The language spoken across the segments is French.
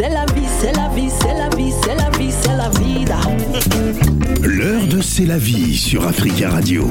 c'est la vie, c'est la vie, c'est la vie, c'est la vie, c'est la vida. L'heure de C'est la vie sur Africa Radio.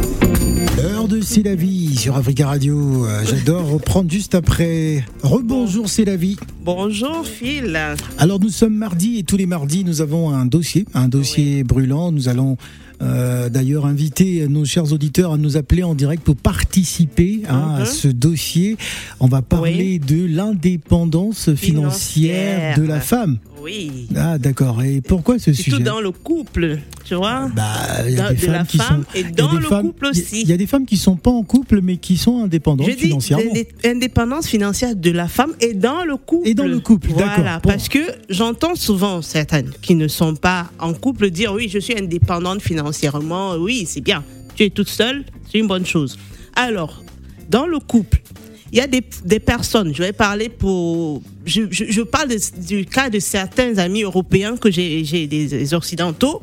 L'heure de C'est la vie sur Africa Radio. Euh, J'adore reprendre juste après. Rebonjour, c'est la vie. Bonjour Phil. Alors nous sommes mardi et tous les mardis nous avons un dossier, un dossier brûlant. Nous allons euh, d'ailleurs inviter nos chers auditeurs à nous appeler en direct pour participer hein, à Mhm. ce dossier. On va parler de l'indépendance financière, Financière. de la femme. Oui. Ah d'accord. Et pourquoi ce Surtout sujet dans le couple, tu vois. Bah, il y a Dans- des de femmes la qui femme sont et dans le femmes- couple aussi. Il y a des femmes qui sont pas en couple mais qui sont indépendantes Je dis financièrement. l'indé- indépendance financière de la femme et dans le couple. Et dans le couple, d'accord. Voilà, Bon. parce que j'entends souvent certaines qui ne sont pas en couple dire oui, je suis indépendante financièrement. Oui, c'est bien. Tu es toute seule, c'est une bonne chose. Alors, dans le couple, il y a des, des personnes, je vais parler pour. Je, je- je parle de- du cas de certains amis européens que j'ai j'ai des, des occidentaux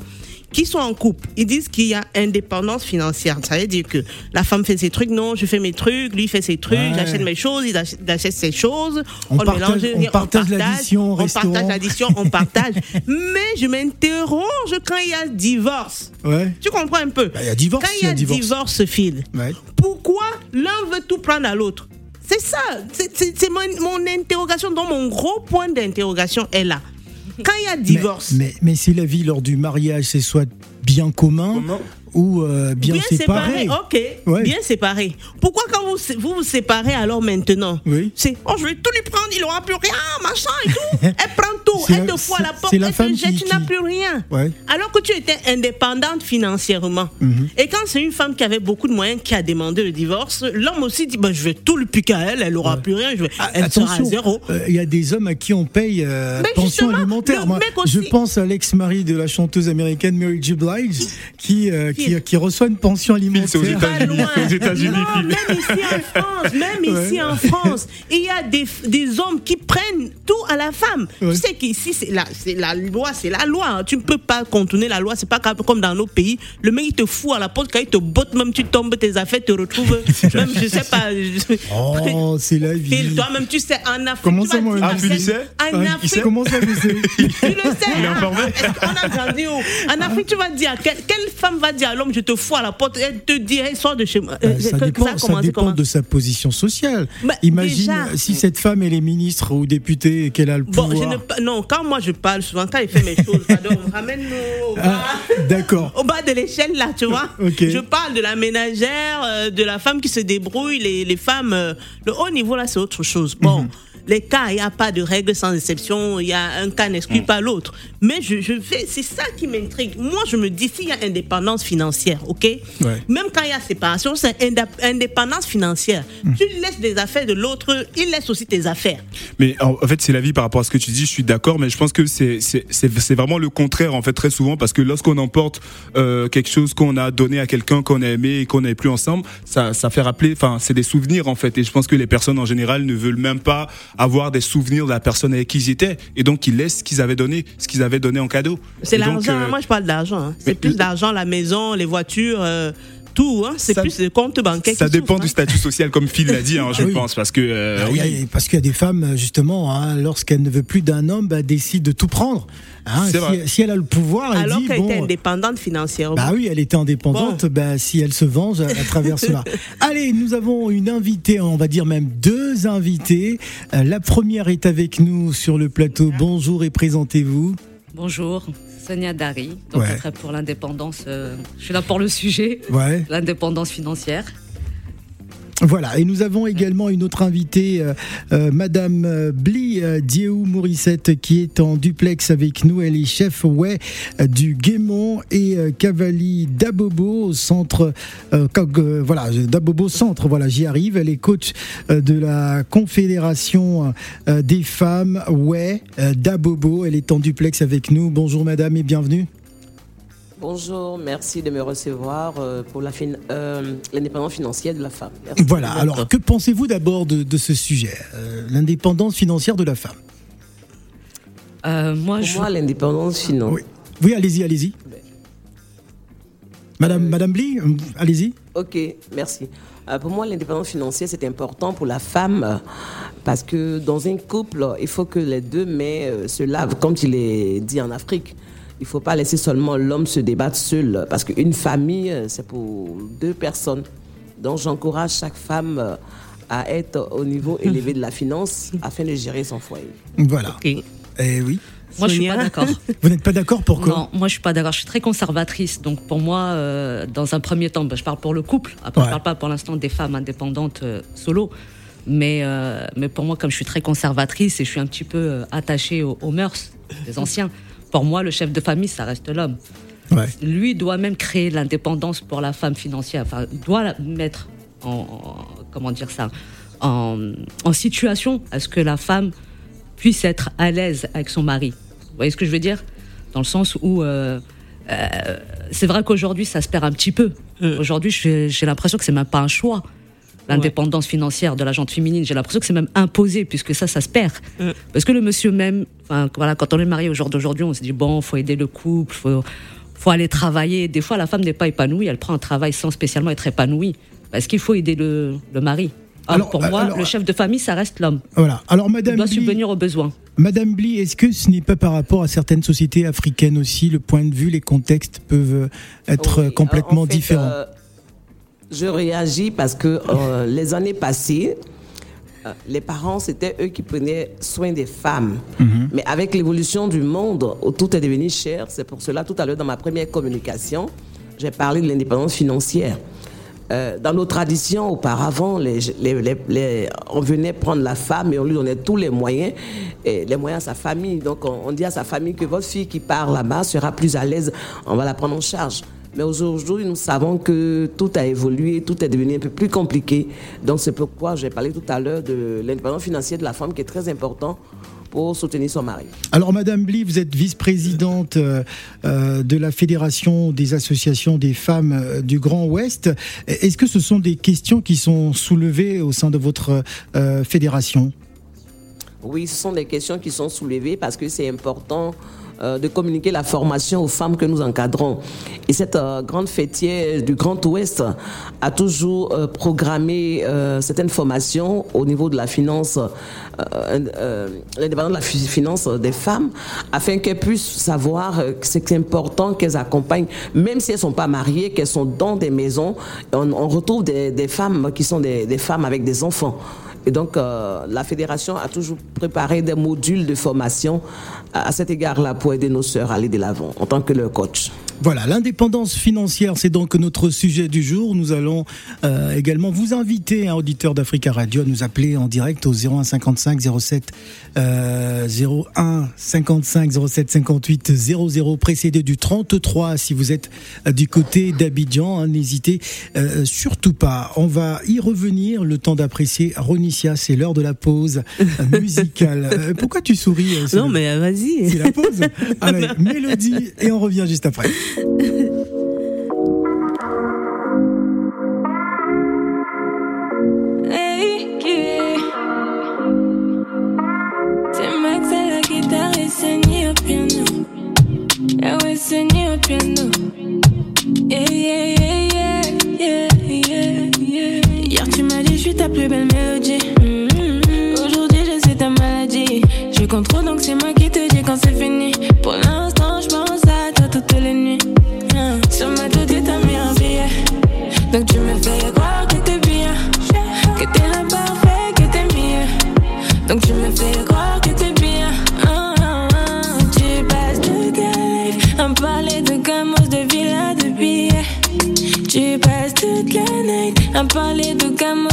qui sont en couple. Ils disent qu'il y a indépendance financière. Ça veut dire que la femme fait ses trucs, non, je fais mes trucs, lui fait ses trucs, Ouais. j'achète mes choses, il ach- il achète ses choses. On partage- mélange, on partage l'addition on partage l'addition, on partage. Mais je m'interroge quand il y a divorce. Ouais. Tu comprends un peu? Bah, il y a divorce, Quand il y a divorce. divorce, Phil, Ouais. pourquoi l'un veut tout prendre à l'autre? C'est ça, c'est- mon, mon interrogation, donc mon gros point d'interrogation est là. Quand il y a divorce, Mais, mais, mais si la vie lors du mariage, c'est soit bien commun ou euh, bien, bien séparé. séparé, ok, Ouais. bien séparé. Pourquoi quand vous vous, vous séparez alors maintenant? Oui. C'est, oh je vais tout lui prendre, il aura plus rien, machin et tout. elle prend tout, elle te fout à la porte, la elle te jette, qui- tu n'as qui- plus rien. Ouais. Alors que tu étais indépendante financièrement. Mhm. Et quand c'est une femme qui avait beaucoup de moyens qui a demandé le divorce, l'homme aussi dit bah, je vais tout lui piquer à elle, elle aura plus rien, je vais, Ah, elle sera à zéro. euh, il y a des hommes à qui on paye euh, Mais pension alimentaire. le Moi, je pense à l'ex-mari de la chanteuse américaine Mary J. Blige qui, euh, qui, qui reçoit une pension alimentaire. c'est aux Pas États-Unis, même ici en France, même Ouais. ici en France, il y a des, des hommes qui prennent tout à la femme. Ouais. Tu sais qu'ici, c'est la, c'est la loi, c'est la loi. hein. Tu ne peux pas contourner la loi. C'est pas comme dans nos pays. Le mec, il te fout à la porte, quand il te botte, même tu tombes, tes affaires te retrouvent. même, je sais pas. Oh, c'est la vie. Toi-même, tu sais, en Afrique. Comment tu ça, moi, Ah, Phil, il sait? En Afrique, Comment ça, je sais? Tu le sais. Il est informé? Est-ce qu'on a grandi où? En Afrique, tu vas dire, quelle, femme va dire l'homme, je te fous à la porte, elle te dit, hey, sors de chez moi. Euh, Bah, ça dépend, ça ça dépend de sa position sociale. Bah, Imagine déjà- si cette femme elle est ministre ou députée et qu'elle a le Bon, pouvoir. je ne, pa- non, quand moi je parle souvent, quand il fait mes choses, pardon, ramène-nous au bas, Ah, D'accord. au bas de l'échelle là, tu vois. Ok. Je parle de la ménagère, euh, de la femme qui se débrouille, les, les femmes. euh, le haut niveau là, c'est autre chose. Bon. Mhm. Les cas, il n'y a pas de règle sans exception, il y a un cas n'exclut pas l'autre. Mais je, je fais, c'est ça qui m'intrigue. Moi, je me dis, s'il y a indépendance financière, ok? Ouais. Même quand il y a séparation, c'est indép- indépendance financière. Mhm. Tu laisses des affaires de l'autre, il laisse aussi tes affaires. Mais en, fait, c'est la vie par rapport à ce que tu dis. Je suis d'accord, mais je pense que c'est vraiment le contraire en fait très souvent parce que lorsqu'on emporte euh, quelque chose qu'on a donné à quelqu'un qu'on a aimé et qu'on n'est plus ensemble, ça ça fait rappeler. Enfin, c'est des souvenirs en fait. Et je pense que les personnes en général ne veulent même pas avoir des souvenirs de la personne avec qui ils étaient et donc ils laissent ce qu'ils avaient donné, ce qu'ils avaient donné en cadeau. C'est l'argent, euh, hein. moi je parle d'argent. hein. C'est plus d'argent, la maison, les voitures, euh, tout. Hein. C'est Ça- plus le compte bancaire ça dépend souffre, du hein. statut social, comme Phil l'a dit, hein, je Oui. pense, parce que euh, Ah, y a- oui, parce qu'il y a des femmes, justement, hein, lorsqu'elle ne veut plus d'un homme, bah, décide de tout prendre. Hein, si, elle a le pouvoir, elle Alors qu'elle était bon. indépendante financièrement. Bah oui, elle était indépendante. Bah, si elle se venge à, à travers cela. Allez, nous avons une invitée, on va dire même deux invités. Euh, la première est avec nous sur le plateau. Bonjour et présentez-vous. Bonjour, Sonia Dari, donc Ouais. pour l'indépendance. euh, je suis là pour le sujet, Ouais. l'indépendance financière. Voilà, et nous avons également une autre invitée, euh, euh, Madame euh, Bli euh, Morissette, qui est en duplex avec nous. Elle est chef ouais, du Guémont et euh, Cavali d'Abobo au centre, voilà, d'Abobo Centre, voilà, j'y arrive. Elle est coach de la Confédération des femmes ouais, d'Abobo. Elle est en duplex avec nous. Bonjour Madame et bienvenue. Bonjour, merci de me recevoir euh, pour la fin- euh, l'indépendance financière de la femme. Merci. Voilà, alors que pensez-vous d'abord de, de ce sujet, euh, l'indépendance financière de la femme? Euh, moi, Pour je, moi, l'indépendance financière. Oui. Oui, allez-y, allez-y. Madame, Madame Bly, euh, allez-y. Ok, merci. Pour moi, l'indépendance financière, c'est important pour la femme Parce que dans un couple, il faut que les deux mains se lavent, comme il est dit en Afrique. Il ne faut pas laisser seulement l'homme se débattre seul, parce qu'une famille, c'est pour deux personnes. Donc j'encourage chaque femme euh, à être au niveau élevé de la finance afin de gérer son foyer. Voilà. Ok. Eh oui. Moi, je suis Sonia. pas d'accord. Vous n'êtes pas d'accord pourquoi Non, moi je suis pas d'accord. Je suis très conservatrice. Donc pour moi, euh, dans un premier temps, ben, je parle pour le couple. Après, Ouais. je parle pas pour l'instant des femmes indépendantes euh, solo. Mais, euh, mais pour moi, comme je suis très conservatrice et je suis un petit peu euh, attachée aux, aux mœurs des anciens, pour moi, le chef de famille, ça reste l'homme. Ouais. Lui doit même créer l'indépendance pour la femme financière. Enfin, doit la mettre en, en- comment dire ça, en, en situation à ce que la femme puisse être à l'aise avec son mari. Vous voyez ce que je veux dire? Dans le sens où euh, euh, c'est vrai qu'aujourd'hui ça se perd un petit peu. Aujourd'hui, j'ai j'ai l'impression que c'est même pas un choix. L'indépendance financière de la gente féminine, j'ai l'impression que c'est même imposé puisque ça, ça se perd. Mm. Parce que le monsieur même, enfin, voilà, quand on est marié au jour d'aujourd'hui, on se dit bon, faut aider le couple, faut, faut aller travailler. Des fois, la femme n'est pas épanouie, elle prend un travail sans spécialement être épanouie parce qu'il faut aider le, le mari? Or, Alors, pour moi, alors, le chef de famille, ça reste l'homme. Voilà. Alors Il Madame doit Bly, subvenir aux besoins. Madame Bly, est-ce que ce n'est pas par rapport à certaines sociétés africaines aussi, le point de vue, les contextes peuvent être Oui, complètement en fait, différents? euh, je réagis parce que euh, les années passées, euh, les parents, c'était eux qui prenaient soin des femmes. Mhm. Mais avec l'évolution du monde, où tout est devenu cher, c'est pour cela, tout à l'heure, dans ma première communication, j'ai parlé de l'indépendance financière. Euh, dans nos traditions, auparavant, les, les- les- les- on venait prendre la femme et on lui donnait tous les moyens, et les moyens à sa famille. Donc, on, on dit à sa famille que votre fille qui part là-bas sera plus à l'aise, on va la prendre en charge. Mais aujourd'hui, nous savons que tout a évolué, tout est devenu un peu plus compliqué. Donc, c'est pourquoi j'ai parlé tout à l'heure de l'indépendance financière de la femme qui est très important pour soutenir son mari. Alors, Madame Bly, vous êtes vice-présidente euh, euh, de la Fédération des associations des femmes euh, du Grand Ouest. Est-ce que ce sont des questions qui sont soulevées au sein de votre euh, fédération? Oui, ce sont des questions qui sont soulevées parce que c'est important euh, de communiquer la formation aux femmes que nous encadrons. Et cette euh, grande fêtière du Grand Ouest a toujours euh, programmé certaines formations au niveau de la finance, l'indépendance de la fi- finance des femmes, afin qu'elles puissent savoir que c'est important qu'elles accompagnent, même si elles sont pas mariées, qu'elles sont dans des maisons. On, retrouve des, femmes qui sont des femmes avec des enfants. Et donc, euh, la fédération a toujours préparé des modules de formation à, cet égard-là pour aider nos sœurs à aller de l'avant en tant que leur coach. Voilà, l'indépendance financière, c'est donc notre sujet du jour. Nous allons euh, également vous inviter, un auditeur d'Africa Radio, à nous appeler en direct au 01 55 07 euh, 01 55 07 58 00 précédé du 33 si vous êtes euh, du côté d'Abidjan. hein, N'hésitez euh, surtout pas. On va y revenir le temps d'apprécier Ronicia. C'est l'heure de la pause musicale. Pourquoi tu souris Non, mais vas-y. C'est la pause. Allez, mélodie et on revient juste après. C'est moi qui te dis quand c'est fini. Pour l'instant, je pense les nuits. Ah. Sur ma tête, t'as mis un billet. Donc tu me fais croire que t'es bien, que t'es la parfait, que t'es mieux. Donc tu me fais croire que t'es bien. Ah, ah. Tu passes toute ta life à parler de gamos, de villas, de billets. Tu passes toute la night à parler de gamos,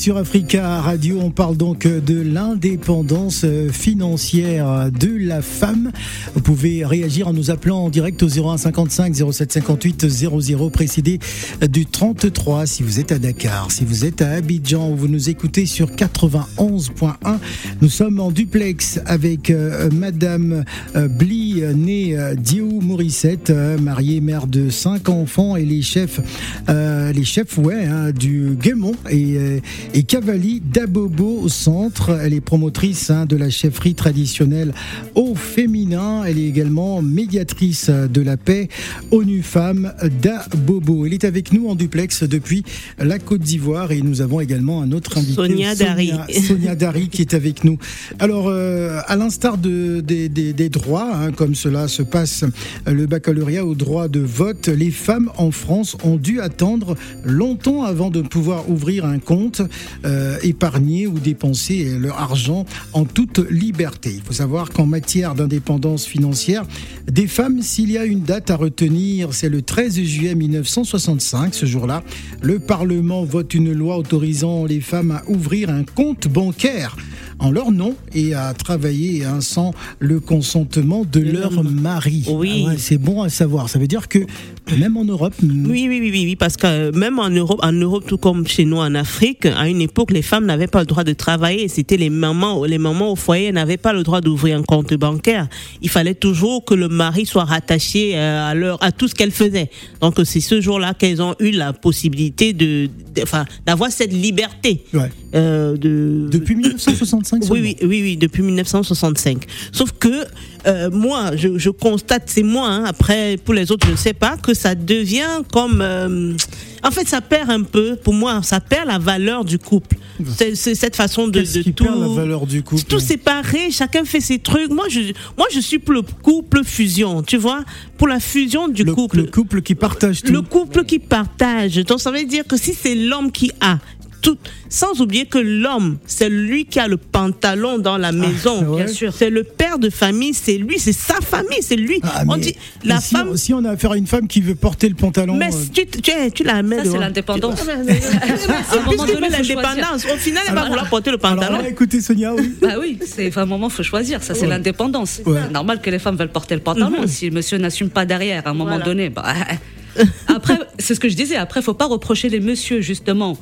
sur Africa Radio. On parle donc de l'indépendance financière de la femme. Vous pouvez réagir en nous appelant en direct au 01 55 07 58 00 précédé du 33 si vous êtes à Dakar. Si vous êtes à Abidjan, vous nous écoutez sur 91.1. Nous sommes en duplex avec euh, Madame euh, Bli, euh, née euh, Diou Morissette, euh, mariée, mère de cinq enfants et les chefs, euh, les chefs ouais, hein, du Guémont et, et Cavali d'Abobo au centre. Elle est promotrice hein, de la chefferie traditionnelle au féminin. Elle est également médiatrice de la paix ONU Femmes d'Abobo. Elle est avec nous en duplex depuis la Côte d'Ivoire et nous avons également un autre invité. Sonia Dari. Sonia Dari qui est avec nous. Alors, euh, à l'instar de, des, des- des droits, hein, comme cela se passe, le baccalauréat au droit de vote, les femmes en France ont dû attendre longtemps avant de pouvoir ouvrir un compte, euh, épargner ou dépenser leur argent en toute liberté. Il faut savoir qu'en matière d'indépendance financière, des femmes, s'il y a une date à retenir, c'est le 13 juillet 1965. Ce jour-là, le Parlement vote une loi autorisant les femmes à ouvrir un compte bancaire en leur nom et à travailler hein, sans le consentement de leur mari. Oui. Ah ouais, c'est bon à savoir. Ça veut dire que même en Europe, Oui, oui, oui, oui, oui, parce que euh, même en Europe, en Europe, tout comme chez nous en Afrique, à une époque, les femmes n'avaient pas le droit de travailler. C'était les mamans, les mamans au foyer n'avaient pas le droit d'ouvrir un compte bancaire. Il fallait toujours que le mari soit rattaché euh, à leur, à tout ce qu'elle faisait. Donc c'est ce jour-là qu'elles ont eu la possibilité de, d'avoir cette liberté. ouais. euh, de depuis 1965 oui, seulement. oui, oui, oui, depuis 1965. Sauf que euh, moi, je, je constate, c'est moi, hein, après pour les autres, je ne sais pas, que ça devient comme... euh, en fait, ça perd un peu, pour moi, ça perd la valeur du couple. C'est cette façon de, qui tout... perd la valeur du couple? Tout séparé, chacun fait ses trucs. Moi, je, moi, je suis pour le couple fusion, tu vois, pour la fusion du le, couple. le couple qui partage tout. Le couple qui partage. Donc ça veut dire que si c'est l'homme qui a tout, sans oublier que l'homme, c'est lui qui a le pantalon dans la maison. ouais. Bien sûr. C'est le père de famille, c'est lui, c'est sa famille, c'est lui. Ah, on dit la si, femme. Si on a affaire à une femme qui veut porter le pantalon. Mais euh, tu, tu, tu la mets Ça, c'est l'indépendance. Tu- À un C'est choisir. l'indépendance. Au final, elle va vouloir porter le pantalon. écoutez Sonia, oui. Bah oui, c'est un moment faut choisir, ça c'est Ouais. l'indépendance. Ouais. C'est normal que les femmes veulent porter le pantalon. Si monsieur n'assume pas derrière, à un moment Voilà. donné, bah, après c'est ce que je disais. Après, faut pas reprocher les messieurs justement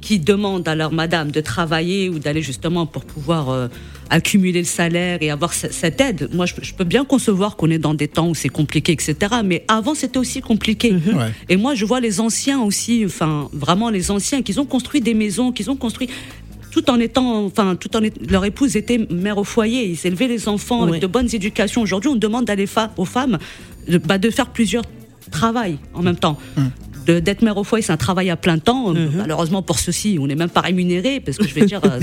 qui demandent à leur madame de travailler ou d'aller justement pour pouvoir euh, accumuler le salaire et avoir ce- cette aide. Moi, je, peux- je peux bien concevoir qu'on est dans des temps où c'est compliqué, etc. Mais avant, c'était aussi compliqué. Ouais. Et moi, je vois les anciens aussi, enfin, vraiment les anciens, qui ont construit des maisons, qui ont construit tout en étant, enfin, tout en leur épouse était mère au foyer, ils élevaient les enfants avec de bonnes éducations. Aujourd'hui, on demande à les fa- aux femmes de, bah, de faire plusieurs travails en même temps. De- D'être mère au foyer, c'est un travail à plein temps. Malheureusement pour ceux-ci, on n'est même pas rémunéré parce que je vais dire, euh,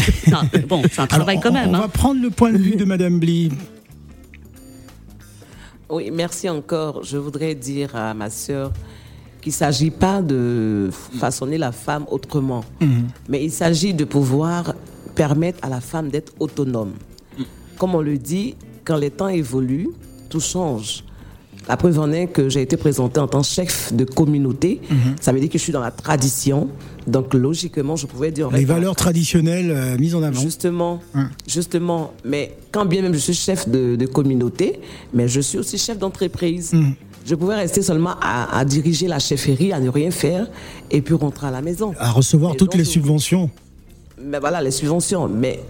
bon, c'est un Alors, travail quand on, même. on hein. va prendre le point de vue de Madame Bly. Oui, merci encore. Je voudrais dire à ma sœur qu'il ne s'agit pas de façonner la femme autrement, mais il s'agit de pouvoir permettre à la femme d'être autonome. Comme on le dit, quand les temps évoluent, tout change. La preuve en est que j'ai été présentée en tant que chef de communauté. Ça veut dire que je suis dans la tradition. Donc, logiquement, je pouvais dire... Les valeurs traditionnelles euh, mises en avant. Justement, Hein. justement. Mais quand bien même je suis chef de, de communauté, mais je suis aussi chef d'entreprise. Hum. Je pouvais rester seulement à, à diriger la chefferie, à ne rien faire, et puis rentrer à la maison. À recevoir Et toutes donc, les subventions. Mais voilà, les subventions. Mais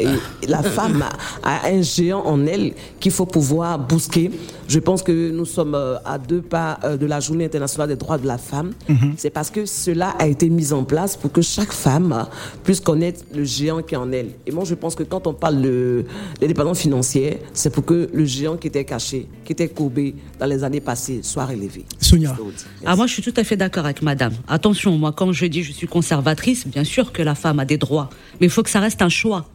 la femme a, a un géant en elle qu'il faut pouvoir bousquer. Je pense que nous sommes euh, à deux pas euh, de la Journée internationale des droits de la femme. C'est parce que cela a été mis en place pour que chaque femme euh, puisse connaître le géant qui est en elle. Et moi, je pense que quand on parle de l'indépendance financière, c'est pour que le géant qui était caché, qui était courbé dans les années passées, soit relevé. Sonia. Ah, moi, je suis tout à fait d'accord avec madame. Attention, moi, quand je dis je suis conservatrice, bien sûr que la femme a des droits, mais il faut que ça reste un choix.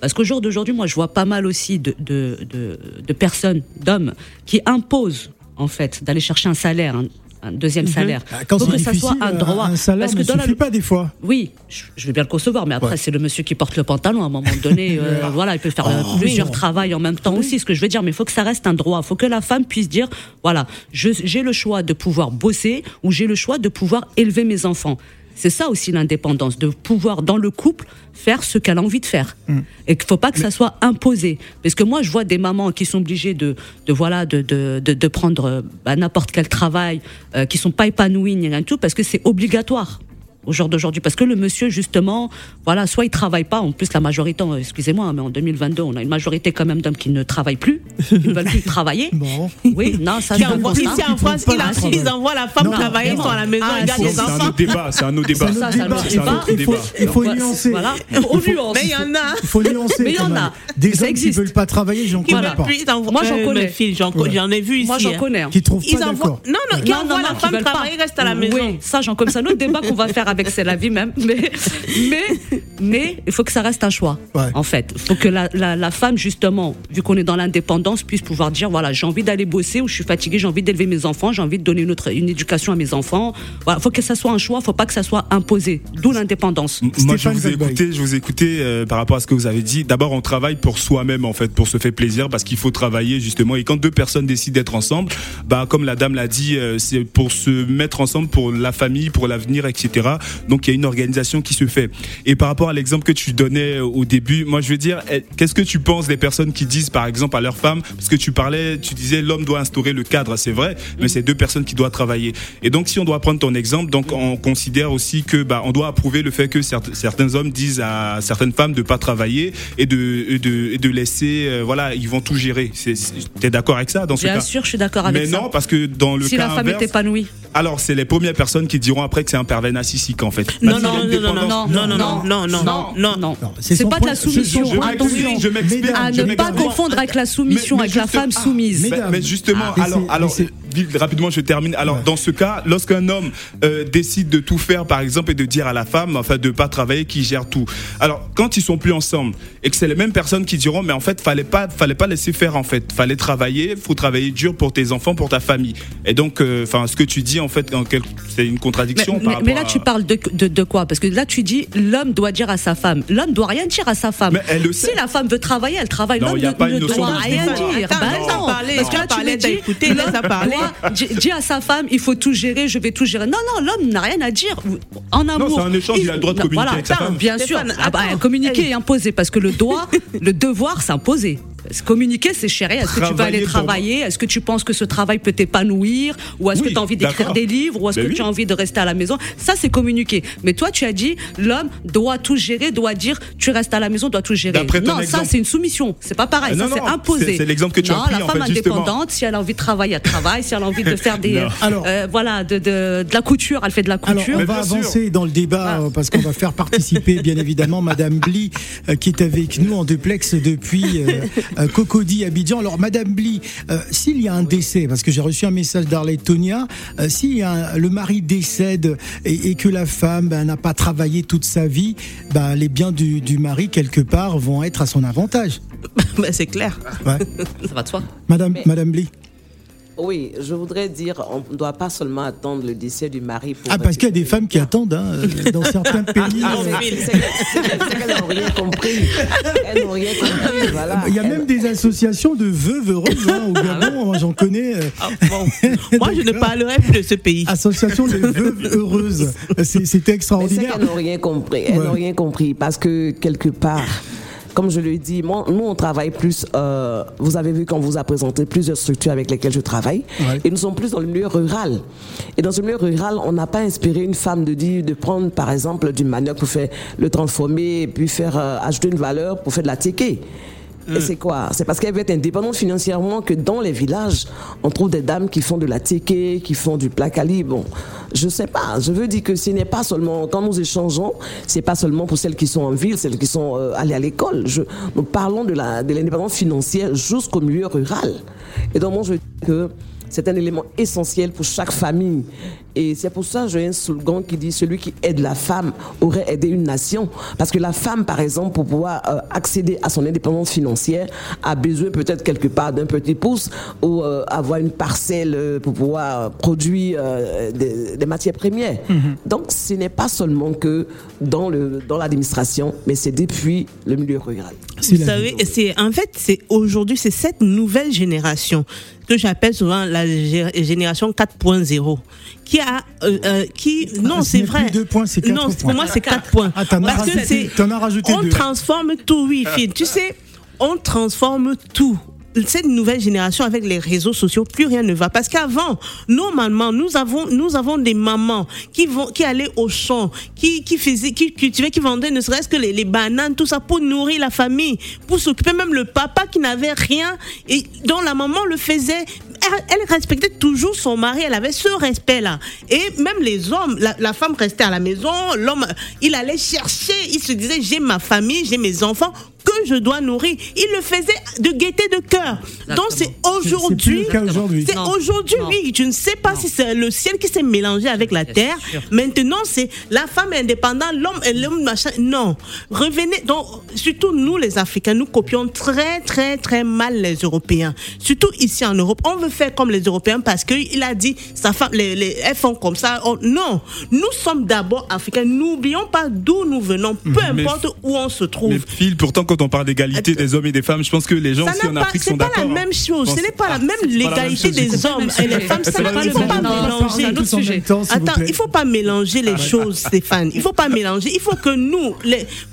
Parce qu'au jour d'aujourd'hui, moi, je vois pas mal aussi de, de, de, de personnes, d'hommes, qui imposent, en fait, d'aller chercher un salaire, un, un deuxième salaire. Ah, Quand faut c'est que ça soit un droit. un salaire Parce que ne dans la- suffit pas des fois. Oui, je, je veux bien le concevoir, mais après, Ouais. c'est le monsieur qui porte le pantalon. À un moment donné, euh, voilà, il peut faire euh, Oh, plusieurs oui. travails en même temps aussi, ce que je veux dire. Mais il faut que ça reste un droit. Il faut que la femme puisse dire, voilà, j'ai le choix de pouvoir bosser ou j'ai le choix de pouvoir élever mes enfants. C'est ça aussi l'indépendance, de pouvoir dans le couple faire ce qu'elle a envie de faire. Mm. Et qu'il faut pas que ça soit imposé. Parce que moi, je vois des mamans qui sont obligées de, de voilà, de, de, de, prendre euh, bah, n'importe quel travail, euh, qui sont pas épanouies, ni rien du tout, parce que c'est obligatoire au jour d'aujourd'hui parce que le monsieur justement voilà soit il travaille pas en plus la majorité excusez-moi mais en 2022 on a une majorité quand même d'hommes qui ne travaillent plus ils ne veulent plus travailler Bon. oui non ça Qui c'est un ici en France, ils envoient la femme Non, travailler, ils sont à la maison, Ah, ils gardent c'est- les enfants. autre débat, c'est un autre débat. C'est un autre débat. Il faut- débat. il faut- Il faut Voilà. nuancer. voilà on nuance Mais il y en a. Il faut nuancer. Mais il y en a. Des hommes qui veulent pas travailler, j'en Qui connais pas. Moi, j'en euh, connais. j'en ai vu ici. moi j'en hein. connais hein. Qui trouvent Ils pas envoient. d'accord. Non, non, qui envoient la qui femme travailler, reste à la maison. Oui, ça, j'en comme ça. Un autre débat qu'on va faire avec C'est la vie même. Mais, mais, mais il faut que ça reste un choix. Ouais. En fait, il faut que la, la, la femme, justement, vu qu'on est dans l'indépendance, puisse pouvoir dire voilà, j'ai envie d'aller bosser ou je suis fatiguée, j'ai envie d'élever mes enfants, j'ai envie de donner une, autre, une éducation à mes enfants. Voilà, faut que ça soit un choix, faut pas que ça soit imposé. D'où l'indépendance. Moi, je vous ai écouté, je vous ai écouté euh, par rapport à ce que vous avez dit. D'abord, on travaille pour soi-même, en fait, pour se faire plaisir, parce qu'il faut travailler, justement. Et quand deux personnes décident d'être ensemble, bah, comme la dame l'a dit, euh, c'est pour se mettre ensemble pour la famille, pour l'avenir, etc. Donc, il y a une organisation qui se fait. Et par rapport à l'exemple que tu donnais euh, au début, moi, je veux dire, eh, qu'est-ce que tu penses des personnes qui disent, par exemple, à leur femme, parce que tu parlais, tu disais, l'homme doit instaurer le cadre, c'est vrai, mais c'est deux personnes qui doivent travailler. Et donc, si on doit prendre ton exemple, donc, on considère aussi que, bah, on doit approuver le fait que certains hommes disent à certaines femmes de pas travailler et de, et de, et de laisser, euh, voilà, ils vont tout gérer. T'es d'accord avec ça dans ce Bien cas? sûr, je suis d'accord avec Mais ça. non, parce que dans le si cas la femme inverse, est épanouie. alors c'est les premières personnes qui diront après que c'est un pervers narcissique en fait. Non, non, non, non, non, non, non, non, non, non, non, non. non. Non, c'est pas de la soumission. Attention. À ne pas confondre avec la soumission, avec la femme ah, soumise. mais- justement, Ah, alors, alors rapidement, je termine. Alors, Ouais. dans ce cas, lorsqu'un homme euh, décide de tout faire, par exemple, et de dire à la femme, enfin, de pas travailler, qui gère tout. Alors, quand ils sont plus ensemble et que c'est les mêmes personnes qui diront, mais en fait, fallait pas, fallait pas laisser faire, en fait, fallait travailler, faut travailler dur pour tes enfants, pour ta famille. Et donc, euh, enfin, ce que tu dis, en fait, en quel- c'est une contradiction. mais- par mais rapport là, à- tu parles de, de, de quoi? Parce que là, tu dis l'homme doit dire à sa femme. L'homme doit rien dire à sa femme. Mais elle le si sait. la femme veut travailler, elle travaille. Non, L'homme il y a ne, pas une ne notion doit de rien dire. Attends, Bah non. parler, Parce que là, tu parler, me dis, écouté, laisse l'homme doit- Dis dis à sa femme, il faut tout gérer, je vais tout gérer. Non, non, l'homme n'a rien à dire. En amour. c'est un échange, il a le droit de communiquer voilà, avec sa femme. Bien sûr. Ah bah, communiquer et imposer. Parce que le doigt, le devoir, c'est que Communiquer, c'est chérir. Est-ce que tu vas Travailler aller pour- travailler? Est-ce que tu penses que ce travail peut t'épanouir? Ou est-ce que tu as envie d'écrire des livres? Ou est-ce Ben que oui. tu as envie de rester à la maison? Ça, c'est communiquer. Mais toi, tu as dit l'homme doit tout gérer, doit dire tu restes à la maison, doit tout gérer. Non, ça, c'est une soumission. C'est pas pareil. Ah, ça, c'est imposé. c'est- l'exemple que tu as non, pris, la en femme justement. indépendante, si elle a envie de travailler, elle travaille. Si elle a envie de faire des. Alors- euh, voilà, de, de, de la couture, elle fait de la Alors, couture. on va avancer dans le débat euh, parce qu'on va faire participer, bien évidemment, Madame Bly, euh, qui est avec nous en duplex depuis euh, Cocody, Abidjan. Alors, Madame Bly, euh, s'il y a un décès, parce que j'ai reçu un message d'Arlette Tonia, euh, si un- le mari décède et, et que la femme ben, n'a pas travaillé toute sa vie, ben, les biens du, du mari, quelque part, vont être à son avantage. Ben, c'est clair. Ouais. Ça va de soi. Madame, Mais- Madame Bly. Oui, je voudrais dire, on ne doit pas seulement attendre le décès du mari pour. Ah, parce qu'il y a des femmes qui attendent hein, euh, dans certains pays. Ah, euh, c'est- c'est qu'elles n'ont rien compris. Elles n'ont rien compris. Voilà. Il y a Elles- même des associations de veuves heureuses hein, au Gabon, moi, j'en connais. euh, Ah, bon. Moi, je ne parlerai plus de ce pays. Association des veuves heureuses. C'est- C'était Mais c'est extraordinaire. qu'elles n'ont rien compris. Elles Ouais. n'ont rien compris parce que quelque part, comme je le dis, moi, nous, on travaille plus. euh, vous avez vu qu'on vous a présenté plusieurs structures avec lesquelles je travaille. Ouais. Et nous sommes plus dans le milieu rural. Et dans ce milieu rural, on n'a pas inspiré une femme de dire, de prendre, par exemple, du manioc pour faire le transformer et puis faire euh, ajouter une valeur pour faire de la téké. Et c'est quoi? C'est parce qu'elle veut être indépendante financièrement que dans les villages, on trouve des dames qui font de la téké, qui font du placali. Bon, je sais pas. Je veux dire que ce n'est pas seulement quand nous échangeons, c'est pas seulement pour celles qui sont en ville, celles qui sont euh, allées à l'école. Je, nous parlons de la de l'indépendance financière jusqu'au milieu rural. Et donc moi je dis que c'est un élément essentiel pour chaque famille. Et c'est pour ça que j'ai un slogan qui dit celui qui aide la femme aurait aidé une nation. Parce que la femme, par exemple, pour pouvoir euh, accéder à son indépendance financière, a besoin peut-être quelque part d'un petit pouce ou euh, avoir une parcelle euh, pour pouvoir produire euh, des, des matières premières. Donc, ce n'est pas seulement que dans le dans l'administration, mais c'est depuis le milieu rural. Vous savez, c'est en fait, c'est aujourd'hui, c'est cette nouvelle génération que j'appelle souvent la gé- génération 4.0 qui a euh, euh, qui non ce c'est vrai deux points, c'est quatre non points. pour moi c'est 4 points Ah, t'en as parce que rajouté- c'est t'en as rajouté on deux. transforme tout oui Phil. tu sais on transforme tout cette nouvelle génération avec les réseaux sociaux, plus rien ne va. Parce qu'avant, normalement, nous avons, nous avons des mamans qui vont, qui allaient au champ, qui, qui faisaient, qui cultivaient, qui vendaient ne serait-ce que les, les bananes, tout ça pour nourrir la famille, pour s'occuper même le papa qui n'avait rien et dont la maman le faisait. Elle, respectait toujours son mari, elle avait ce respect-là. Et même les hommes, la femme restait à la maison, l'homme, il allait chercher, il se disait, j'ai ma famille, j'ai mes enfants que je dois nourrir. Il le faisait de gaieté de cœur. Donc c'est aujourd'hui. C'est aujourd'hui, oui. Je ne sais pas si c'est le ciel qui s'est mélangé avec la terre. sûr. Maintenant, c'est la femme est indépendante, l'homme est l'homme machin. Non. Revenez. Donc, surtout nous, les Africains, nous copions très, très, très mal les Européens. Surtout ici en Europe. On veut faire comme les Européens parce qu'il a dit, sa femme, les, les, elles font comme ça. Non. Nous sommes d'abord Africains. N'oublions pas d'où nous venons, peu Mais- importe où on se trouve. Mais Phil, pourtant, quand on parle d'égalité des hommes et des femmes, je pense que les gens aussi en pas, Afrique c'est sont pas d'accord. la hein. même chose. Je Ce pense- n'est pas la Ah, même c'est pas la même l'égalité chose, des hommes et les femmes. Ça C'est n'a pas pas, la il faut même pas chose. mélanger. c'est Attends, il faut pas mélanger les choses, Stéphane. Il faut pas mélanger. Il faut que nous,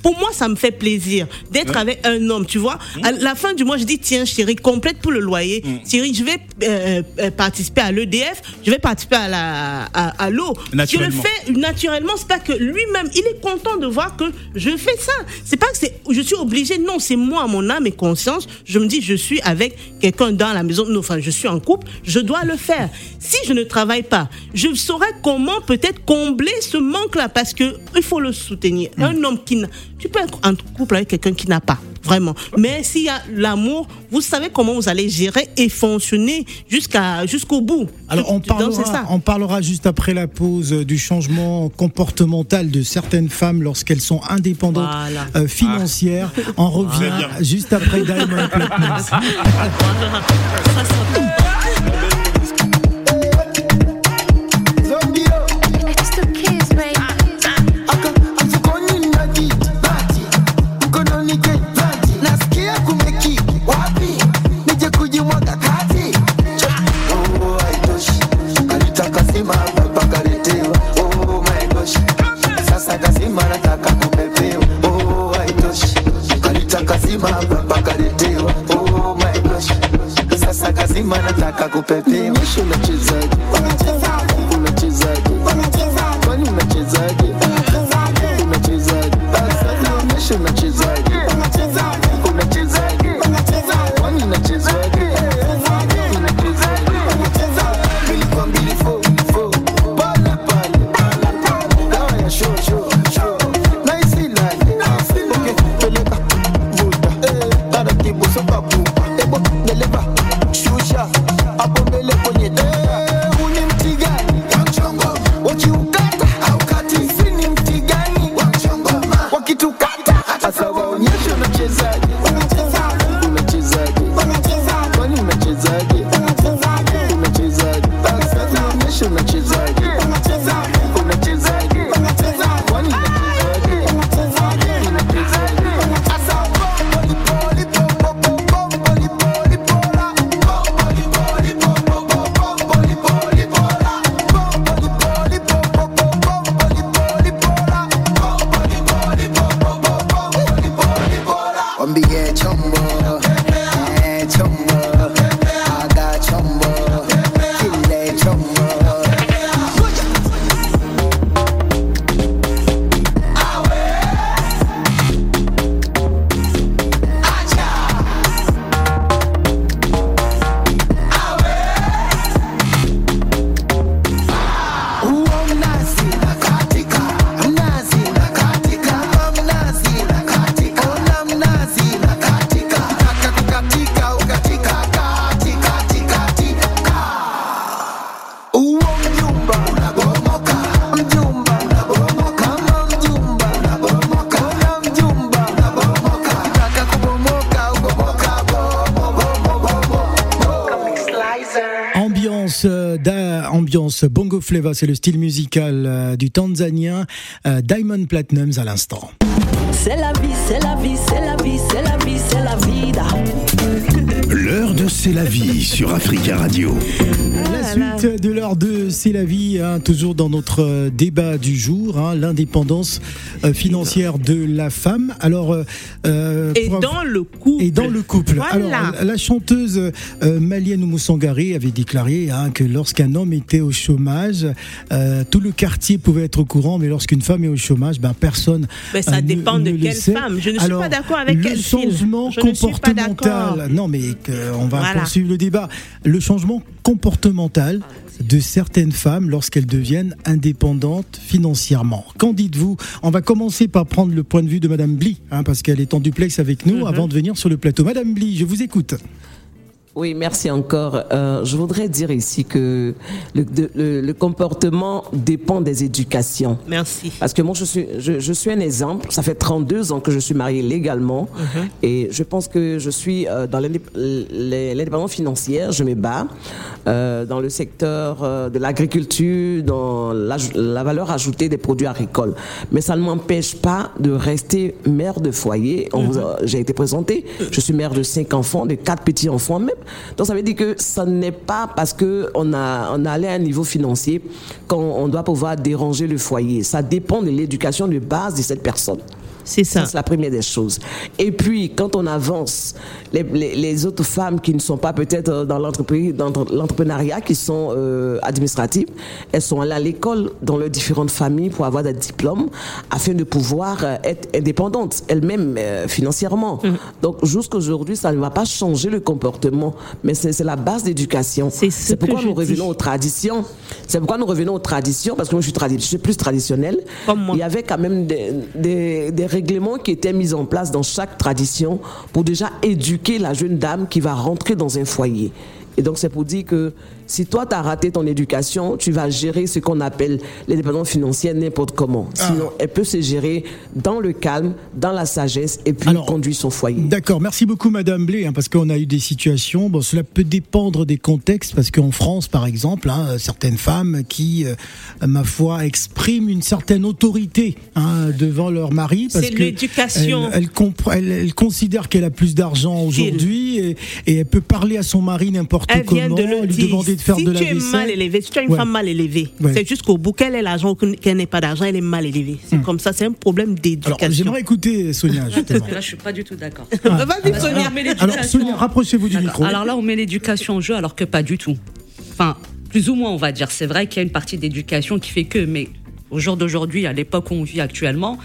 pour moi, ça me fait plaisir d'être avec un homme, tu vois. À la fin du mois, je dis tiens, chérie, complète pour le loyer. Chérie, je vais euh, euh, participer à l'EDF, je vais participer à la à, l'eau. Je le fais naturellement. C'est pas que lui-même, il est content de voir que je fais ça. C'est pas que c'est, je suis obligée. Non, c'est moi, mon âme et conscience. Je me dis, je suis avec quelqu'un dans la maison. Enfin, je suis en couple. Je dois le faire. Si je ne travaille pas, je saurais comment peut-être combler ce manque-là parce que il faut le soutenir. Un homme qui n'a, tu peux être en couple avec quelqu'un qui n'a pas. Vraiment. Mais s'il y a l'amour, vous savez comment vous allez gérer et fonctionner jusqu'à, jusqu'au bout. Alors on Donc, c'est ça. parlera, on parlera juste après la pause euh, du changement comportemental de certaines femmes lorsqu'elles sont indépendantes Voilà. euh, financières. On revient juste après Diamond Platnumz. Dediğin hoşuna bongo flava, c'est le style musical euh, du Tanzanien euh, Diamond Platinums à l'instant. C'est la vie, c'est la vie, c'est la vie, c'est la vie, c'est la vida. L'heure de C'est la vie sur Africa Radio. La suite de l'heure de C'est la vie, hein, toujours dans notre euh, débat du jour, hein, l'indépendance euh, financière de la femme. Alors, euh, Et av- dans le couple. et dans le couple. Voilà. Alors, la chanteuse euh, Malienne Moussangari avait déclaré hein, que lorsqu'un homme était au chômage, tout le quartier pouvait être au courant, mais lorsqu'une femme est au chômage, ben personne. Mais ça euh, ne- dépend de ne quelle sait. femme. Je ne suis Alors, pas d'accord avec le quel film. changement Je comportemental. Non, mais on va Voilà. poursuivre le débat. Le changement comportemental de certaines femmes lorsqu'elles deviennent indépendantes financièrement. Qu'en dites-vous? On va commencer par prendre le point de vue de Madame Bly, hein, parce qu'elle est en duplex avec Mhm. nous, avant de venir sur le plateau. Madame Bly, je vous écoute. Oui, merci encore. Euh, je voudrais dire ici que le, le- le comportement dépend des éducations. Merci. Parce que moi, je suis, je, je suis un exemple. Ça fait 32 ans que je suis mariée légalement. Et je pense que je suis euh, dans l'indépendance financière. Je me bats euh, dans le secteur euh, de l'agriculture, dans la, la valeur ajoutée des produits agricoles. Mais ça ne m'empêche pas de rester mère de foyer. A- J'ai été présentée. Je suis mère de cinq enfants, de quatre petits-enfants même. Donc ça veut dire que ça n'est pas parce que on a, on a allé à un niveau financier qu'on on doit pouvoir déranger le foyer. Ça dépend de l'éducation de base de cette personne. C'est ça. C'est la première des choses. Et puis, quand on avance, les, les- les autres femmes qui ne sont pas peut-être euh, dans l'entreprise, dans l'entrepreneuriat, qui sont euh, administratives, elles sont allées à l'école dans leurs différentes familles pour avoir des diplômes afin de pouvoir euh, être indépendantes elles-mêmes euh, financièrement. Mm. Donc, jusqu'aujourd'hui, ça ne va pas changer le comportement, mais c'est la base d'éducation. C'est ce C'est pourquoi nous revenons dis. aux traditions. C'est pourquoi nous revenons aux traditions, parce que moi, je suis, tradi- je suis plus traditionnelle. Comme moi. Il y avait quand même des, des, des règlements qui étaient mis en place dans chaque tradition pour déjà éduquer la jeune dame qui va rentrer dans un foyer. Et donc, c'est pour dire que si toi, tu as raté ton éducation, tu vas gérer ce qu'on appelle l'indépendance financière n'importe comment. Ah. Sinon, elle peut se gérer dans le calme, dans la sagesse et puis Alors, conduire son foyer. D'accord, merci beaucoup Madame Blé, hein, parce qu'on a eu des situations, bon, cela peut dépendre des contextes, parce qu'en France par exemple, hein, certaines femmes qui, euh, ma foi, expriment une certaine autorité hein, devant leur mari, parce C'est que l'éducation. Elle, elle, elle- elle considère qu'elle a plus d'argent aujourd'hui et, et elle peut parler à son mari n'importe Elle vient comment, de le lui dire. demander de faire si de la tu es mal élevé, si tu as une Ouais. femme mal élevée, Ouais. c'est jusqu'au bout qu'elle ait l'argent ou qu'elle n'ait pas d'argent, elle est mal élevée. C'est comme ça, c'est un problème Alors d'éducation. j'aimerais écouter Sonia justement. Là, je suis pas du tout d'accord. Ah. Vas-y, Sonia. Alors Sonia, rapprochez-vous du micro. Alors là, on met l'éducation en jeu, alors que pas du tout. Enfin, plus ou moins, on va dire. C'est vrai qu'il y a une partie d'éducation qui fait que, mais au jour d'aujourd'hui, à l'époque où on vit actuellement,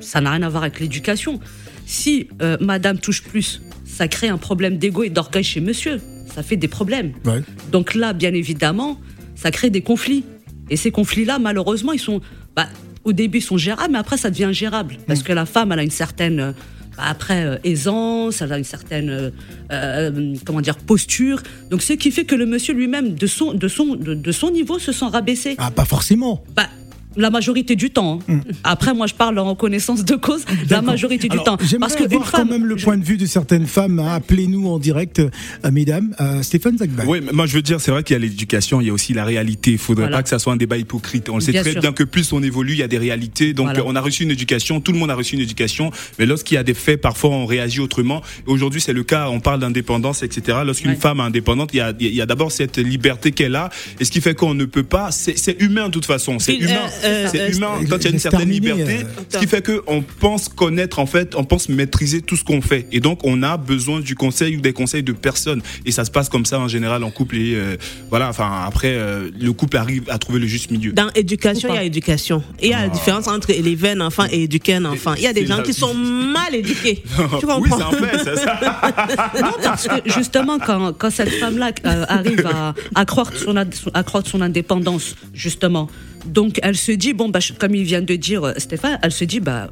ça n'a rien à voir avec l'éducation. Si euh, madame touche plus, ça crée un problème d'ego et d'orgueil chez monsieur. Ça fait des problèmes. Ouais. Donc là, bien évidemment, ça crée des conflits. Et ces conflits-là, malheureusement, ils sont, bah, au début, ils sont gérables, mais après, ça devient ingérable. Parce que la femme, elle a une certaine, euh, bah, après, euh, aisance, elle a une certaine, euh, euh, comment dire, posture. Donc, ce qui fait que le monsieur lui-même, de son, de, son, de, de son niveau, se sent rabaissé. Ah, pas forcément. Bah, la majorité du temps. hein. Après, moi, je parle en connaissance de cause. La majorité du temps. Parce que avoir une femme, quand même le point de vue de certaines femmes. hein. Appelez-nous en direct, euh, mesdames. Euh, Stéphane Zagbach. Oui, moi je veux dire, c'est vrai qu'il y a l'éducation, il y a aussi la réalité. Il faudrait Voilà. pas que ça soit un débat hypocrite. On le sait Bien très sûr. bien que plus on évolue, il y a des réalités. Donc Voilà. on a reçu une éducation, tout le monde a reçu une éducation, mais lorsqu'il y a des faits, parfois on réagit autrement. Aujourd'hui, c'est le cas, on parle d'indépendance, etc. Lorsqu'une Ouais. femme est indépendante, il y a, il y a d'abord cette liberté qu'elle a, et ce qui fait qu'on ne peut pas, c'est humain de toute façon, c'est humain, euh, euh, c'est euh, humain quand il y a une certaine liberté, euh. ce qui fait que on pense connaître en fait, on pense maîtriser tout ce qu'on fait, et donc on a besoin du conseil ou des conseils de personnes, et ça se passe comme ça en général en couple, et euh, voilà, enfin après euh, le couple arrive à trouver le juste milieu. Dans éducation, il y a éducation. Et il y a la différence entre élever un enfant et éduquer un enfant. Il y a des gens la qui sont mal éduqués. Tu comprends oui, c'est un fait, c'est ça. Non, parce que justement, quand, quand cette femme-là euh, arrive à accroître son, ad- accroître son indépendance, justement, donc elle se dit, bon, bah, je- comme il vient de dire euh, Stéphane, elle se dit, bah,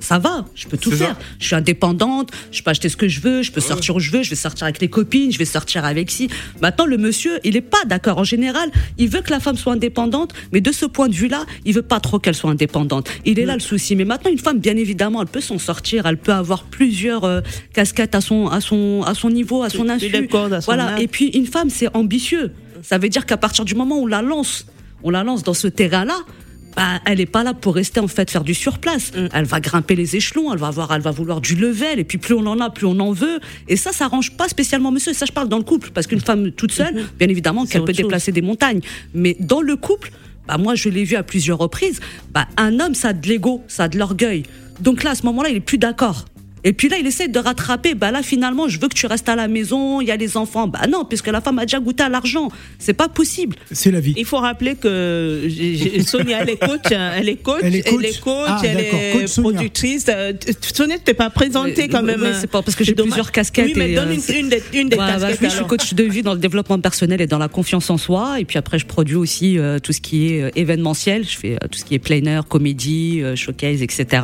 ça va, je peux tout ça. faire. Je suis indépendante, je peux acheter ce que je veux, je peux sortir où je veux, je vais sortir avec les copines, je vais sortir avec si. Maintenant, le monsieur, il est pas d'accord. En général, il veut que la femme soit indépendante, mais de ce point de vue-là, il veut pas trop qu'elle soit indépendante. Il est là le souci. Mais maintenant, une femme, bien évidemment, elle peut s'en sortir, elle peut avoir plusieurs euh, casquettes à son, à son, à son niveau, à son insu. Voilà. âge. Et puis, une femme, c'est ambitieux. Ça veut dire qu'à partir du moment où on la lance, on la lance dans ce terrain-là, bah, elle est pas là pour rester en fait faire du surplace. Elle va grimper les échelons, elle va avoir, elle va vouloir du level, et puis plus on en a, plus on en veut. Et ça, ça arrange pas spécialement monsieur. Ça, je parle dans le couple, parce qu'une femme toute seule, bien évidemment, qu'elle peut chose. déplacer des montagnes. Mais dans le couple, bah, moi, je l'ai vu à plusieurs reprises. Bah, un homme, ça a de l'ego, ça a de l'orgueil. Donc là, à ce moment-là, il est plus d'accord. Et puis là, il essaie de rattraper. Bah là, finalement, je veux que tu restes à la maison. Il y a les enfants. Bah non, puisque la femme a déjà goûté à l'argent. C'est pas possible. C'est la vie. Il faut rappeler que Sonia, elle est coach, hein, elle est coach, Elle est coach. Ah, elle est coach Sonia. productrice. Euh, Sonia, tu t'es pas présentée quand Oui, même. hein. c'est pas parce que j'ai plusieurs casquettes Oui, mais et, donne euh, une, des, une des Ouais, bah, casquettes. oui, je suis coach de vie dans le développement personnel et dans la confiance en soi. Et puis après, je produis aussi euh, tout ce qui est euh, événementiel. Je fais euh, tout ce qui est plein air, comédie, euh, showcase, etc.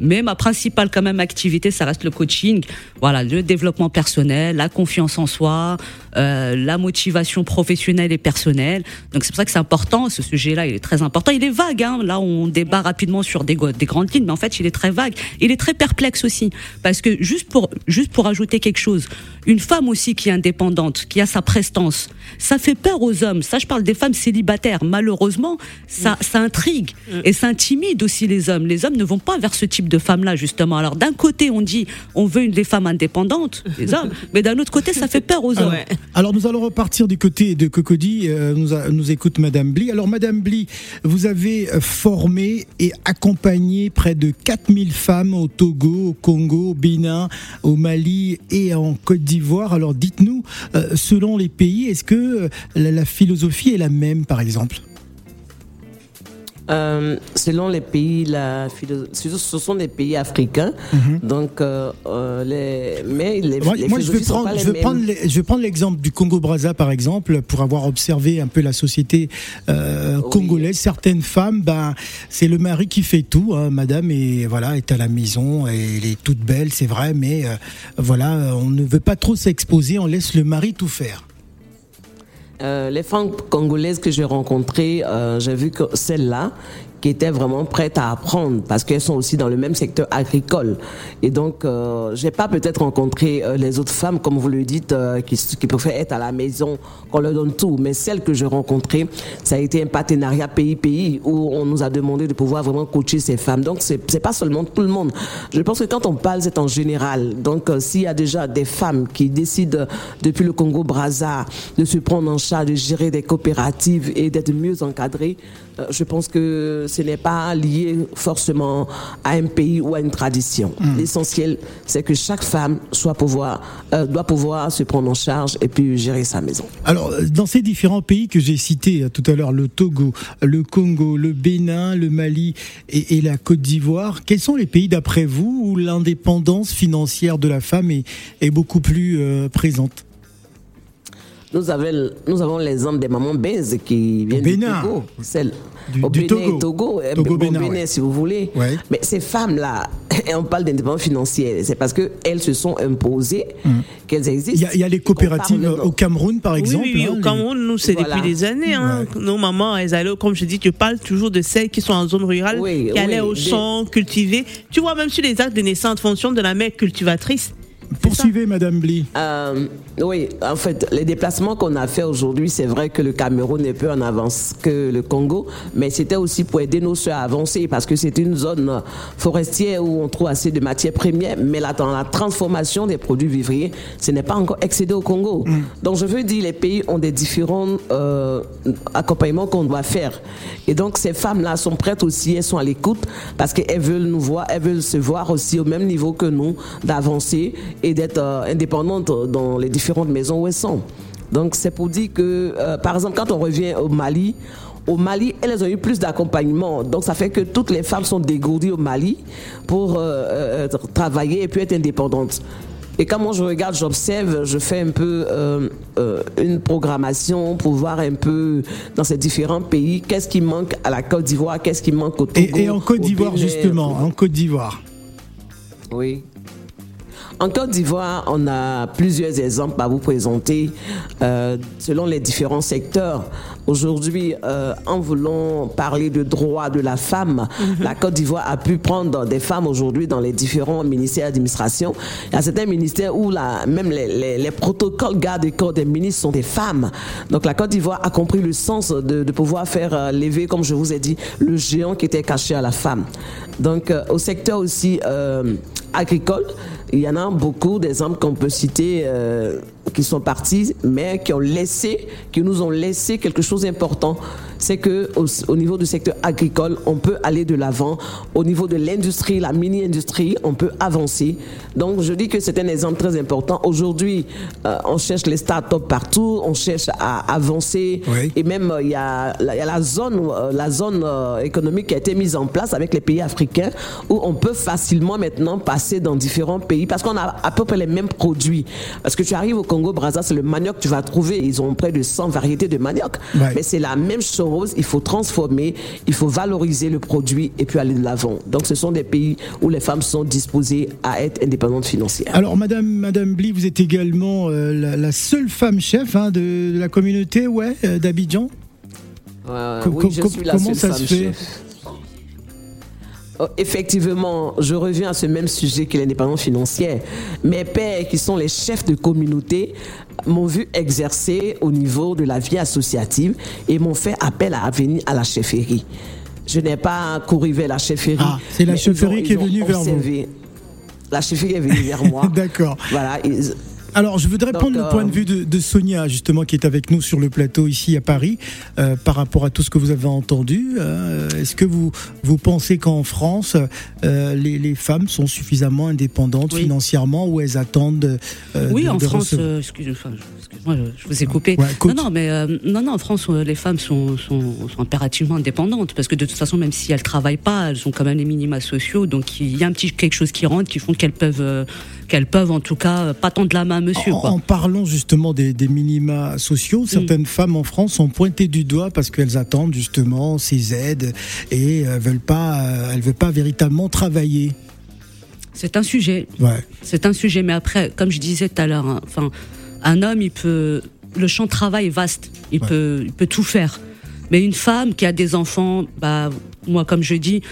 Mais ma principale quand même activité, ça reste le coaching. Voilà, le développement personnel, la confiance en soi, euh, la motivation professionnelle et personnelle. Donc c'est pour ça que c'est important. Ce sujet-là, il est très important. Il est vague. Hein. Là, on débat rapidement sur des, grandes lignes, mais en fait, il est très vague. Il est très perplexe aussi, parce que juste pour juste pour ajouter quelque chose, une femme aussi qui est indépendante, qui a sa prestance, ça fait peur aux hommes. Ça, je parle des femmes célibataires. Malheureusement, ça ça intrigue et ça intimide aussi les hommes. Les hommes ne vont pas vers ce type de femmes-là justement. Alors d'un côté, on dit on veut une des femmes indépendantes, les hommes, mais d'un autre côté, ça fait peur aux hommes. Ouais. Alors nous allons repartir du côté de Cocody. Euh, nous, a- nous écoute Madame Bly. Alors Madame Bly, vous avez euh, formé et accompagné près de 4000 femmes au Togo, au Congo, au Bénin, au Mali et en Côte d'Ivoire. Alors dites-nous, euh, selon les pays, est-ce que la, la philosophie est la même par exemple? Euh, selon les pays, la ce sont des pays africains. Donc, euh, euh, les, mais les, Moi, les moi, je vais prendre, je vais prendre, les- je vais prendre l'exemple du Congo-Brazza par exemple, pour avoir observé un peu la société euh, Oui. congolaise. Certaines femmes, ben, c'est le mari qui fait tout, hein, Madame, et voilà, est à la maison, et elle est toute belle, c'est vrai, mais euh, voilà, on ne veut pas trop s'exposer, on laisse le mari tout faire. Euh, les femmes congolaises que j'ai rencontrées, euh, j'ai vu que celles-là, qui étaient vraiment prêtes à apprendre, parce qu'elles sont aussi dans le même secteur agricole. Et donc, euh, j'ai pas peut-être rencontré euh, les autres femmes, comme vous le dites, euh, qui, qui préfèrent être à la maison, qu'on leur donne tout. Mais celles que j'ai rencontrées, ça a été un partenariat pays-pays où on nous a demandé de pouvoir vraiment coacher ces femmes. Donc, c'est pas seulement tout le monde. Je pense que quand on parle, c'est en général. Donc, euh, s'il y a déjà des femmes qui décident depuis le Congo-Brazza de se prendre en charge, de gérer des coopératives et d'être mieux encadrées, je pense que ce n'est pas lié forcément à un pays ou à une tradition. L'essentiel, c'est que chaque femme soit pouvoir, euh, doit pouvoir se prendre en charge et puis gérer sa maison. Alors, euh, dans ces différents pays que j'ai cités euh, tout à l'heure, le Togo, le Congo, le Bénin, le Mali et, et la Côte d'Ivoire, quels sont les pays d'après vous où l'indépendance financière de la femme est, est beaucoup plus euh, présente? Nous avons, nous avons l'exemple des mamans Benz qui viennent Bénin. du Togo. Celle, Du- au du Bénin Togo. Togo. eh, Togo, Bénin, Bénin, ouais. si vous voulez. Ouais. Mais ces femmes-là, et on parle d'indépendance financière, c'est parce qu'elles se sont imposées qu'elles existent. Il y a, il y a les coopératives au Cameroun, par exemple. oui, oui, oui, hein, au les- Cameroun, nous, c'est Voilà. depuis des années. Hein. Nos mamans, elles allaient, comme je dis, tu parles toujours de celles qui sont en zone rurale, Oui, qui allaient oui, au des- champ, cultiver. Tu vois, même sur les actes de naissance, en fonction de la mère cultivatrice. Poursuivez, Madame Bly. Euh, oui, en fait, les déplacements qu'on a fait aujourd'hui, c'est vrai que le Cameroun est peu en avance que le Congo, mais c'était aussi pour aider nos soeurs à avancer parce que c'est une zone forestière où on trouve assez de matières premières, mais là, dans la transformation des produits vivriers, ce n'est pas encore excédé au Congo. Donc, je veux dire, les pays ont des différents euh, accompagnements qu'on doit faire. Et donc, ces femmes-là sont prêtes aussi, elles sont à l'écoute parce qu'elles veulent nous voir, elles veulent se voir aussi au même niveau que nous, d'avancer et d'être euh, indépendantes dans les différentes maisons où elles sont. Donc, c'est pour dire que, euh, par exemple, quand on revient au Mali, au Mali, elles ont eu plus d'accompagnement. Donc, ça fait que toutes les femmes sont dégourdies au Mali pour euh, euh, travailler et puis être indépendantes. Et quand moi je regarde, j'observe, je fais un peu euh, euh, une programmation pour voir un peu dans ces différents pays qu'est-ce qui manque à la Côte d'Ivoire, qu'est-ce qui manque au Togo. Et, et en Côte d'Ivoire, justement, en Côte d'Ivoire. Oui. En Côte d'Ivoire, on a plusieurs exemples à vous présenter euh, selon les différents secteurs. Aujourd'hui, euh, en voulant parler de droits de la femme, la Côte d'Ivoire a pu prendre des femmes aujourd'hui dans les différents ministères d'administration. Il y a certains ministères où la, même les, les- les protocoles corps des ministres sont des femmes. Donc la Côte d'Ivoire a compris le sens de, de pouvoir faire euh, lever, comme je vous ai dit, le géant qui était caché à la femme. Donc euh, au secteur aussi agricole, il y en a beaucoup d'exemples qu'on peut citer euh, qui sont partis, mais qui ont laissé, qui nous ont laissé quelque chose d'important. C'est que au, au niveau du secteur agricole, on peut aller de l'avant. Au niveau de l'industrie, la mini-industrie, on peut avancer. Donc, je dis que c'est un exemple très important. Aujourd'hui, euh, on cherche les start-up partout, on cherche à avancer. Oui. Et même, euh, il y, a, il y a la zone, euh, la zone économique qui a été mise en place avec les pays africains où on peut facilement maintenant passer dans différents pays parce qu'on a à peu près les mêmes produits. Parce que tu arrives au Congo, Brazza, c'est le manioc que tu vas trouver. Ils ont près de 100 variétés de manioc. Mais c'est la même chose. Il faut transformer, il faut valoriser le produit et puis aller de l'avant. Donc, ce sont des pays où les femmes sont disposées à être indépendantes financières. Alors, Madame, Madame Bly, vous êtes également euh, la, la seule femme chef hein, de, de la communauté ouais, euh, d'Abidjan. Euh, Co- oui, je co- suis la comment seule ça se fait chef. Oh, Effectivement, je reviens à ce même sujet que l'indépendance financière. Mes pères, qui sont les chefs de communauté, m'ont vu exercer au niveau de la vie associative et m'ont fait appel à venir à la chefferie. Je n'ai pas couru vers la chefferie. Ah, c'est la chefferie ont- qui est venue vers vous. observé. La chefferie est venue vers moi. D'accord. Voilà. ils- Alors, je voudrais Donc, prendre le euh, point de vue de, de Sonia, justement, qui est avec nous sur le plateau ici à Paris, euh, par rapport à tout ce que vous avez entendu. Euh, Est-ce que vous, vous pensez qu'en France, euh, les, les femmes sont suffisamment indépendantes Oui. financièrement ou elles attendent euh, Oui, de- en de France, recevoir- euh, excuse- enfin, je- excuse-moi, je, vous ai coupé. Ouais, non, non, mais euh, non, non, en France, euh, les femmes sont, sont, sont impérativement indépendantes parce que de toute façon, même si elles travaillent pas, elles ont quand même les minima sociaux, donc il y a un petit quelque chose qui rentre qui font qu'elles peuvent, euh, qu'elles peuvent en tout cas pas tendre la main à monsieur. En, quoi. en parlant justement des, des minima Mm. sociaux, certaines femmes en France sont pointées du doigt parce qu'elles attendent justement ces aides et euh, veulent pas, elles veulent pas véritablement travailler. C'est un sujet. Ouais. C'est un sujet, mais après, comme je disais tout à l'heure, hein, enfin, un homme, il peut, le champ de travail est vaste, il Ouais. peut, il peut tout faire. Mais une femme qui a des enfants, bah, moi, comme je dis,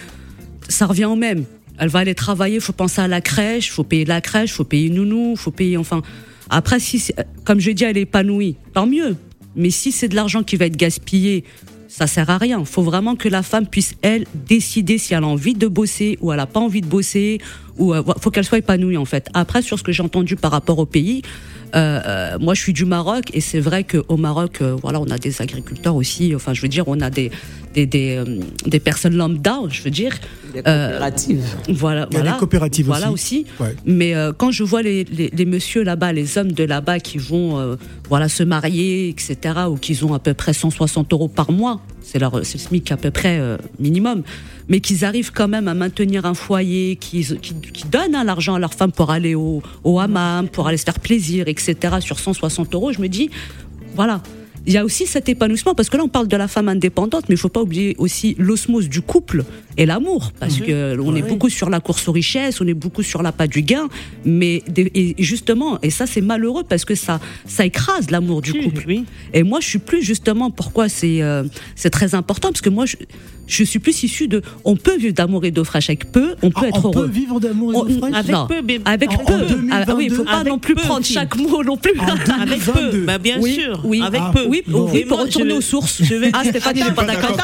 ça revient au même. Elle va aller travailler, faut penser à la crèche, faut payer la crèche, faut payer nounou, faut payer, enfin. Après, si, comme je dis, elle est épanouie, tant mieux. Mais si c'est de l'argent qui va être gaspillé, ça sert à rien. Faut vraiment que la femme puisse, elle, décider si elle a envie de bosser ou elle a pas envie de bosser, ou euh, faut qu'elle soit épanouie, en fait. Après, sur ce que j'ai entendu par rapport au pays, euh, euh, moi, je suis du Maroc et c'est vrai qu'au Maroc, euh, voilà, on a des agriculteurs aussi. Enfin, je veux dire, on a des des, des, euh, des personnes lambda, je veux dire. Des Euh, coopératives. Voilà, Il y a voilà. des coopératives voilà aussi. aussi. Ouais. Mais euh, quand je vois les, les, les messieurs là-bas, les hommes de là-bas qui vont euh, voilà se marier, etc., ou qu'ils ont à peu près 160 euros par mois, c'est leur c'est le SMIC à peu près euh, minimum, mais qu'ils arrivent quand même à maintenir un foyer, qu'ils qui, qui donnent hein, l'argent à leur femme pour aller au, au hammam, pour aller se faire plaisir, etc., sur 160 euros, je me dis, voilà. Il y a aussi cet épanouissement, parce que là on parle de la femme indépendante, mais il faut pas oublier aussi l'osmose du couple et l'amour, parce que on est beaucoup sur la course aux richesses, on est beaucoup sur l'appât du gain, mais et justement, et ça c'est malheureux parce que ça ça écrase l'amour du couple. Oui. Et moi, je suis plus justement pourquoi c'est euh, c'est très important parce que moi, je, je suis plus issue de. On peut vivre d'amour et d'eau fraîche avec peu, on peut Ah, être on heureux. peut vivre d'amour et On- d'eau fraîche Avec non, peu, mais- avec en- peu. en 2022, Ah, oui, il faut pas non plus peu, prendre chaque mot non plus. En Avec 2022. peu, bah bien Oui, sûr. oui. avec Ah, peu. Oui, Bon. oui, pour retourner je- aux sources. je vais- Ah, Stéphane, il n'est pas d'accord.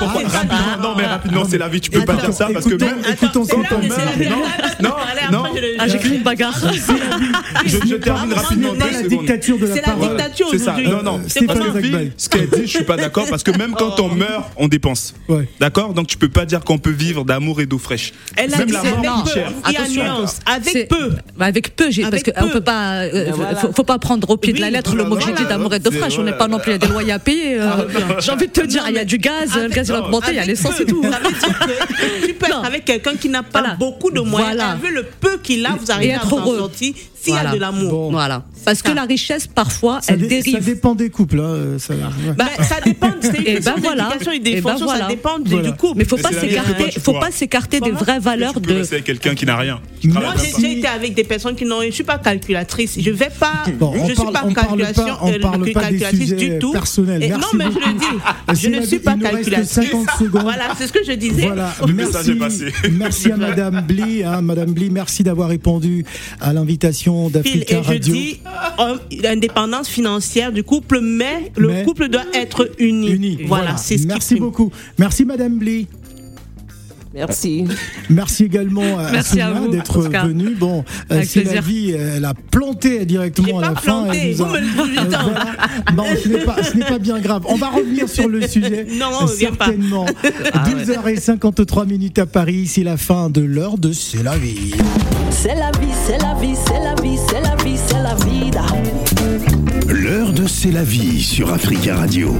non, mais rapidement, c'est la vie, tu peux pas dire ça parce que écoutons- même. écoutons c'est quand on c'est meurt. Non, non, je- Ah, j'ai créé une bagarre. Je, je termine rapidement. Deux la dictature de la C'est la parole. dictature C'est ça. aujourd'hui. Non, non. C'est ce qu'elle dit, je suis pas d'accord parce que même quand on meurt, on dépense. D'accord Donc tu peux pas dire qu'on peut vivre d'amour et d'eau fraîche. Elle a Même dit la c'est mort avec coûte peu. cher. Il y a Attention. nuance. Avec peu. Bah, avec peu, parce qu'on peu. peut pas, euh, voilà. faut, faut pas prendre au pied de la lettre le mot que j'ai dit d'amour et de c'est- fraîche. On n'est pas non plus, il y a des loyers à payer. euh, J'ai envie de te dire, il y a du gaz, le gaz il a augmenté, il y a l'essence et tout. Ça veut dire que tu peux Non. être avec quelqu'un qui n'a pas Voilà. beaucoup de moyens. Avec le peu qu'il a, vous arrivez à heureux. sortir s'il y a Voilà. de l'amour. Bon. Voilà. Parce que la richesse, parfois, Ça, elle dé- ça dérive. dépend des couples. hein, euh, ça- ouais. Bah, ça dépend, c'est une Et question ben voilà. et des Et fonctions, voilà. ça dépend du- Voilà. du couple. Mais faut Mais pas c'est s'écarter, faut pas s'écarter des vraies valeurs de. avec quelqu'un qui n'a rien. Moi, j'ai déjà été avec des personnes qui n'ont. Je suis pas calculatrice. Je vais pas. Bon, je parle- suis pas calculation, pas- on euh, parle pas des calculatrice sujets du tout. Et non, mais je le dis. Je C'est ne suis pas calculatrice. 50 secondes. Voilà, c'est ce que je disais. Voilà, Le message est merci, passé. merci à Madame Bly, hein, Madame Bly, merci d'avoir répondu à l'invitation D'Africa et je dis euh, l'indépendance financière du couple, mais le couple doit être uni. Uni. Voilà, c'est ce qui Merci beaucoup. Merci Madame Bly. Merci. Merci également à Merci à Sonia vous, d'être venue. Bon, euh, c'est la vie, elle a planté directement à pas la fin. planté, elle nous a- vous me le dites Euh, voilà. Non, ce n'est pas, ce n'est pas bien grave. On va revenir sur le sujet. Non, on revient pas. certainement. 12h53 minutes à Paris, c'est la fin de l'heure de C'est la vie. C'est la vie, c'est la vie, c'est la vie, c'est la vie, c'est la vida. L'heure de C'est la vie sur Africa Radio.